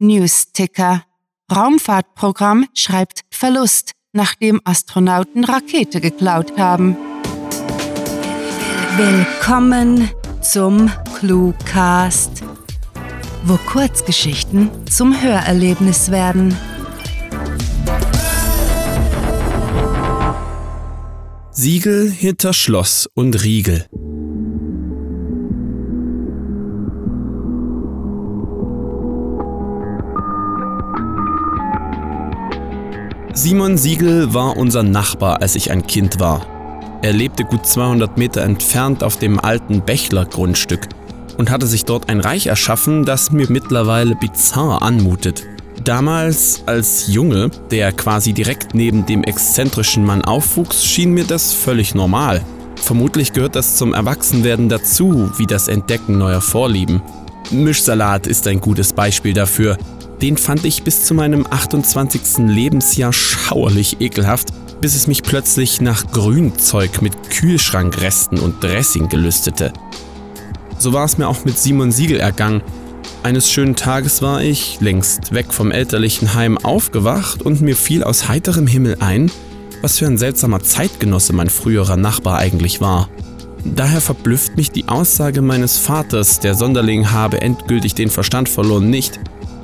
News-Ticker. Raumfahrtprogramm schreibt Verlust, nachdem Astronauten Rakete geklaut haben. Willkommen zum Cluecast, wo Kurzgeschichten zum Hörerlebnis werden. Siegel hinter Schloss und Riegel. Simon Siegel war unser Nachbar, als ich ein Kind war. Er lebte gut 200 Meter entfernt auf dem alten Bächler-Grundstück und hatte sich dort ein Reich erschaffen, das mir mittlerweile bizarr anmutet. Damals als Junge, der quasi direkt neben dem exzentrischen Mann aufwuchs, schien mir das völlig normal. Vermutlich gehört das zum Erwachsenwerden dazu, wie das Entdecken neuer Vorlieben. Mischsalat ist ein gutes Beispiel dafür. Den fand ich bis zu meinem 28. Lebensjahr schauerlich ekelhaft, bis es mich plötzlich nach Grünzeug mit Kühlschrankresten und Dressing gelüstete. So war es mir auch mit Simon Siegel ergangen. Eines schönen Tages war ich, längst weg vom elterlichen Heim, aufgewacht und mir fiel aus heiterem Himmel ein, was für ein seltsamer Zeitgenosse mein früherer Nachbar eigentlich war. Daher verblüfft mich die Aussage meines Vaters, der Sonderling habe endgültig den Verstand verloren, nicht.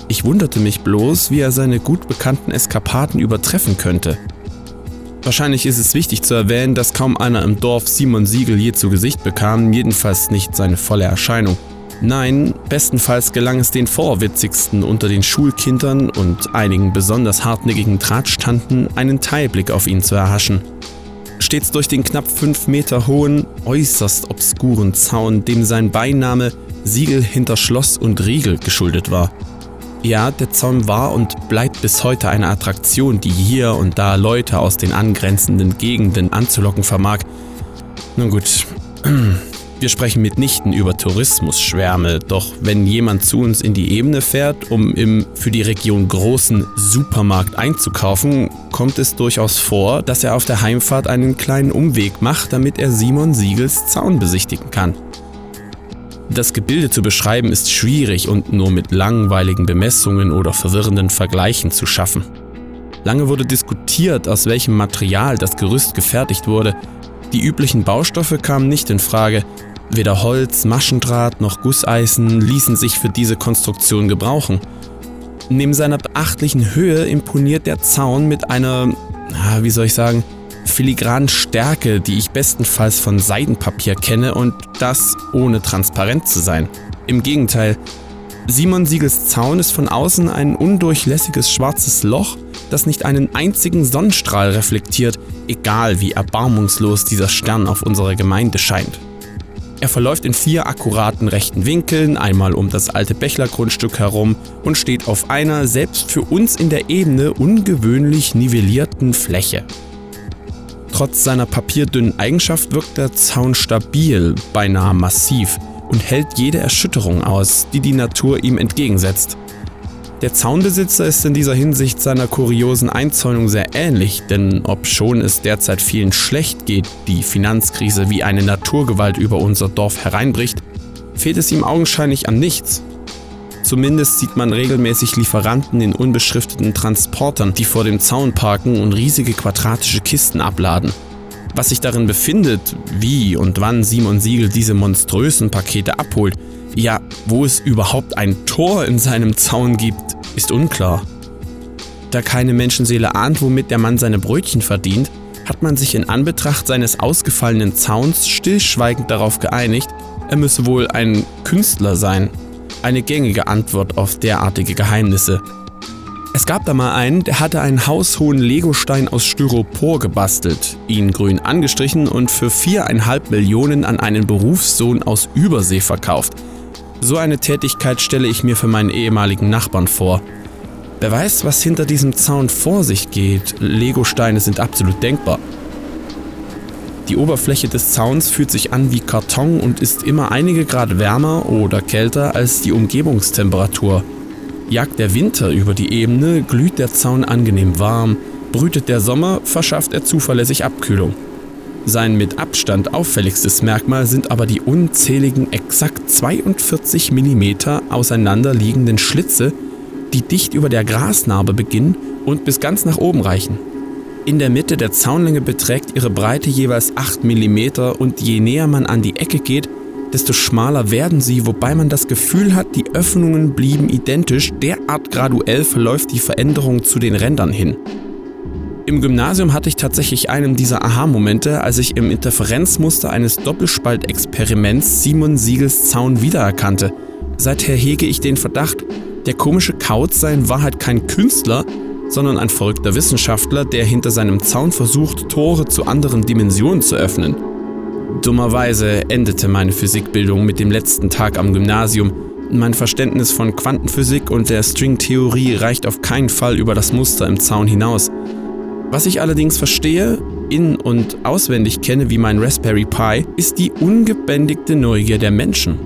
Ich wunderte mich bloß, wie er seine gut bekannten Eskapaden übertreffen könnte. Wahrscheinlich ist es wichtig zu erwähnen, dass kaum einer im Dorf Simon Siegel je zu Gesicht bekam, jedenfalls nicht seine volle Erscheinung. Nein, bestenfalls gelang es den Vorwitzigsten unter den Schulkindern und einigen besonders hartnäckigen Drahtstanden, einen Teilblick auf ihn zu erhaschen. Stets durch den knapp fünf Meter hohen, äußerst obskuren Zaun, dem sein Beiname Siegel hinter Schloss und Riegel geschuldet war. Ja, der Zaun war und bleibt bis heute eine Attraktion, die hier und da Leute aus den angrenzenden Gegenden anzulocken vermag. Nun gut, wir sprechen mitnichten über Tourismusschwärme, doch wenn jemand zu uns in die Ebene fährt, um im für die Region großen Supermarkt einzukaufen, kommt es durchaus vor, dass er auf der Heimfahrt einen kleinen Umweg macht, damit er Simon Siegels Zaun besichtigen kann. Das Gebilde zu beschreiben ist schwierig und nur mit langweiligen Bemessungen oder verwirrenden Vergleichen zu schaffen. Lange wurde diskutiert, aus welchem Material das Gerüst gefertigt wurde. Die üblichen Baustoffe kamen nicht in Frage. Weder Holz, Maschendraht noch Gusseisen ließen sich für diese Konstruktion gebrauchen. Neben seiner beachtlichen Höhe imponiert der Zaun mit einer, wie soll ich sagen, filigranen Stärke, die ich bestenfalls von Seidenpapier kenne und das ohne transparent zu sein. Im Gegenteil, Simon Siegels Zaun ist von außen ein undurchlässiges schwarzes Loch, das nicht einen einzigen Sonnenstrahl reflektiert, egal wie erbarmungslos dieser Stern auf unserer Gemeinde scheint. Er verläuft in vier akkuraten rechten Winkeln, einmal um das alte Bächler-Grundstück herum und steht auf einer selbst für uns in der Ebene ungewöhnlich nivellierten Fläche. Trotz seiner papierdünnen Eigenschaft wirkt der Zaun stabil, beinahe massiv und hält jede Erschütterung aus, die die Natur ihm entgegensetzt. Der Zaunbesitzer ist in dieser Hinsicht seiner kuriosen Einzäunung sehr ähnlich, denn obschon es derzeit vielen schlecht geht, die Finanzkrise wie eine Naturgewalt über unser Dorf hereinbricht, fehlt es ihm augenscheinlich an nichts. Zumindest sieht man regelmäßig Lieferanten in unbeschrifteten Transportern, die vor dem Zaun parken und riesige quadratische Kisten abladen. Was sich darin befindet, wie und wann Simon Siegel diese monströsen Pakete abholt, ja, wo es überhaupt ein Tor in seinem Zaun gibt, ist unklar. Da keine Menschenseele ahnt, womit der Mann seine Brötchen verdient, hat man sich in Anbetracht seines ausgefallenen Zauns stillschweigend darauf geeinigt, er müsse wohl ein Künstler sein eine gängige Antwort auf derartige Geheimnisse. Es gab da mal einen, der hatte einen haushohen Legostein aus Styropor gebastelt, ihn grün angestrichen und für viereinhalb Millionen an einen Berufssohn aus Übersee verkauft. So eine Tätigkeit stelle ich mir für meinen ehemaligen Nachbarn vor. Wer weiß, was hinter diesem Zaun vor sich geht. Legosteine sind absolut denkbar. Die Oberfläche des Zauns fühlt sich an wie Karton und ist immer einige Grad wärmer oder kälter als die Umgebungstemperatur. Jagt der Winter über die Ebene, glüht der Zaun angenehm warm, brütet der Sommer, verschafft er zuverlässig Abkühlung. Sein mit Abstand auffälligstes Merkmal sind aber die unzähligen exakt 42 mm auseinanderliegenden Schlitze, die dicht über der Grasnarbe beginnen und bis ganz nach oben reichen. In der Mitte der Zaunlänge beträgt ihre Breite jeweils 8 mm und je näher man an die Ecke geht, desto schmaler werden sie, wobei man das Gefühl hat, die Öffnungen blieben identisch, derart graduell verläuft die Veränderung zu den Rändern hin. Im Gymnasium hatte ich tatsächlich einen dieser Aha-Momente, als ich im Interferenzmuster eines Doppelspaltexperiments Simon Siegels Zaun wiedererkannte. Seither hege ich den Verdacht, der komische Kauz sei in Wahrheit kein Künstler, sondern ein verrückter Wissenschaftler, der hinter seinem Zaun versucht, Tore zu anderen Dimensionen zu öffnen. Dummerweise endete meine Physikbildung mit dem letzten Tag am Gymnasium. Mein Verständnis von Quantenphysik und der Stringtheorie reicht auf keinen Fall über das Muster im Zaun hinaus. Was ich allerdings verstehe, in- und auswendig kenne wie mein Raspberry Pi, ist die ungebändigte Neugier der Menschen.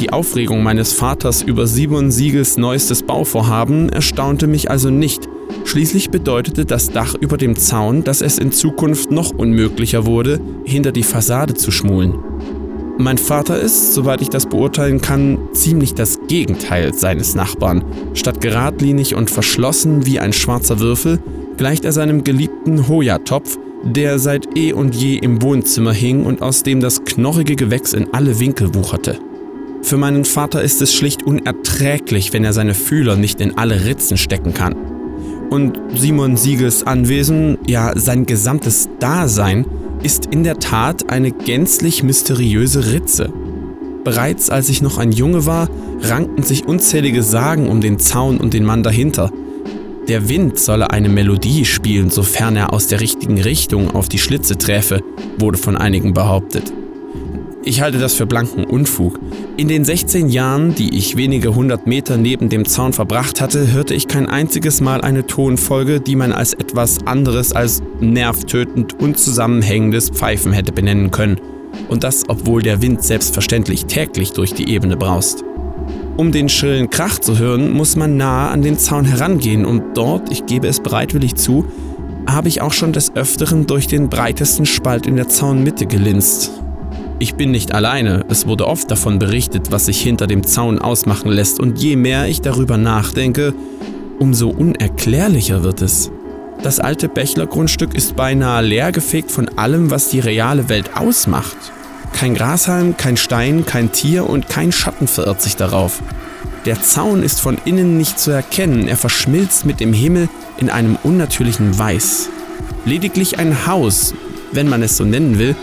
Die Aufregung meines Vaters über Simon Siegels neuestes Bauvorhaben erstaunte mich also nicht. Schließlich bedeutete das Dach über dem Zaun, dass es in Zukunft noch unmöglicher wurde, hinter die Fassade zu schmulen. Mein Vater ist, soweit ich das beurteilen kann, ziemlich das Gegenteil seines Nachbarn. Statt geradlinig und verschlossen wie ein schwarzer Würfel, gleicht er seinem geliebten Hoya-Topf, der seit eh und je im Wohnzimmer hing und aus dem das knorrige Gewächs in alle Winkel wucherte. Für meinen Vater ist es schlicht unerträglich, wenn er seine Fühler nicht in alle Ritzen stecken kann. Und Simon Siegels Anwesen, ja sein gesamtes Dasein, ist in der Tat eine gänzlich mysteriöse Ritze. Bereits als ich noch ein Junge war, rankten sich unzählige Sagen um den Zaun und den Mann dahinter – der Wind solle eine Melodie spielen, sofern er aus der richtigen Richtung auf die Schlitze träfe, wurde von einigen behauptet. Ich halte das für blanken Unfug. In den 16 Jahren, die ich wenige hundert Meter neben dem Zaun verbracht hatte, hörte ich kein einziges Mal eine Tonfolge, die man als etwas anderes als nervtötend unzusammenhängendes Pfeifen hätte benennen können. Und das, obwohl der Wind selbstverständlich täglich durch die Ebene braust. Um den schrillen Krach zu hören, muss man nahe an den Zaun herangehen und dort, ich gebe es bereitwillig zu, habe ich auch schon des Öfteren durch den breitesten Spalt in der Zaunmitte gelinst. Ich bin nicht alleine, es wurde oft davon berichtet, was sich hinter dem Zaun ausmachen lässt und je mehr ich darüber nachdenke, umso unerklärlicher wird es. Das alte Bächlergrundstück ist beinahe leergefegt von allem, was die reale Welt ausmacht. Kein Grashalm, kein Stein, kein Tier und kein Schatten verirrt sich darauf. Der Zaun ist von innen nicht zu erkennen, er verschmilzt mit dem Himmel in einem unnatürlichen Weiß. Lediglich ein Haus, wenn man es so nennen will,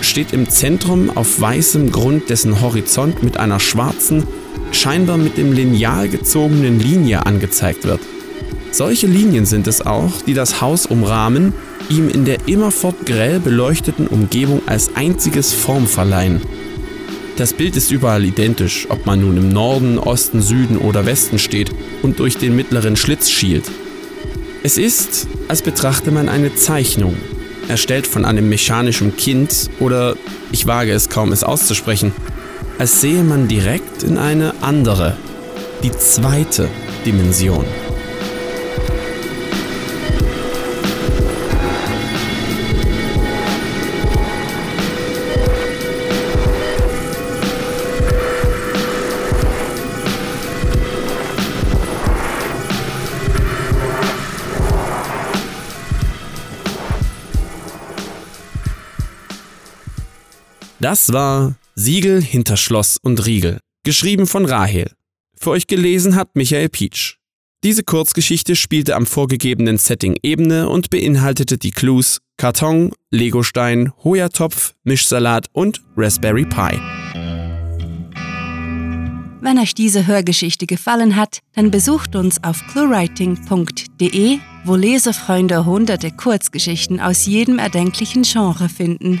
steht im Zentrum auf weißem Grund, dessen Horizont mit einer schwarzen, scheinbar mit dem Lineal gezogenen Linie angezeigt wird. Solche Linien sind es auch, die das Haus umrahmen ihm in der immerfort grell beleuchteten Umgebung als einziges Form verleihen. Das Bild ist überall identisch, ob man nun im Norden, Osten, Süden oder Westen steht und durch den mittleren Schlitz schielt. Es ist, als betrachte man eine Zeichnung, erstellt von einem mechanischen Kind oder, ich wage es kaum es auszusprechen, als sehe man direkt in eine andere, die zweite Dimension. Das war Siegel hinter Schloss und Riegel, geschrieben von Rahel. Für euch gelesen hat Michael Pietsch. Diese Kurzgeschichte spielte am vorgegebenen Setting Ebene und beinhaltete die Clues Karton, Legostein, Hoja-Topf, Mischsalat und Raspberry Pi. Wenn euch diese Hörgeschichte gefallen hat, dann besucht uns auf cluewriting.de, wo Lesefreunde hunderte Kurzgeschichten aus jedem erdenklichen Genre finden.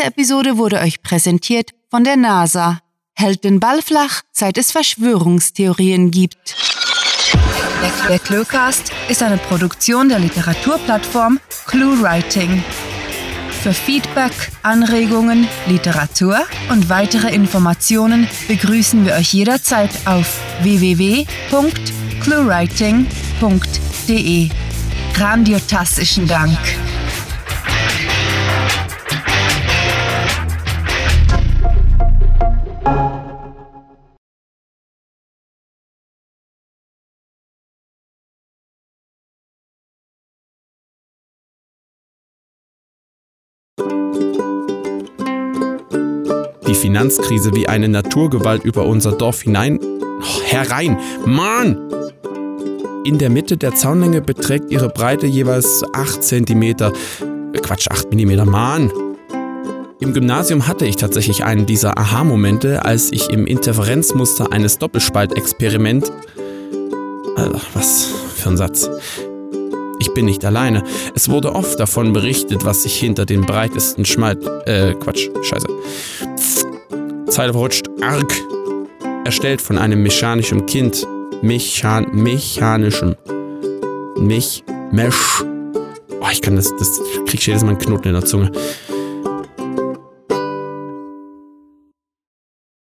Diese Episode wurde euch präsentiert von der NASA hält den Ball flach, seit es Verschwörungstheorien gibt. Der Cluecast ist eine Produktion der Literaturplattform ClueWriting. Für Feedback, Anregungen, Literatur und weitere Informationen begrüßen wir euch jederzeit auf www.cluewriting.de. Grandiotastischen Dank. Finanzkrise wie eine Naturgewalt über unser Dorf hinein. Oh, herein! Mann! In der Mitte der Zaunlänge beträgt ihre Breite jeweils 8 cm. Quatsch, 8 mm. Mann! Im Gymnasium hatte ich tatsächlich einen dieser Aha-Momente, als ich im Interferenzmuster eines Doppelspaltexperiment. Also, was für ein Satz. Ich bin nicht alleine. Es wurde oft davon berichtet, was sich hinter den breitesten Schmalt. Äh, Quatsch, scheiße. Zeile verrutscht. Arg. Erstellt von einem mechanischen Kind. Mechan mechanischem. Mech. Mesh. Oh, ich kann das, das krieg ich jedes Mal einen Knoten in der Zunge.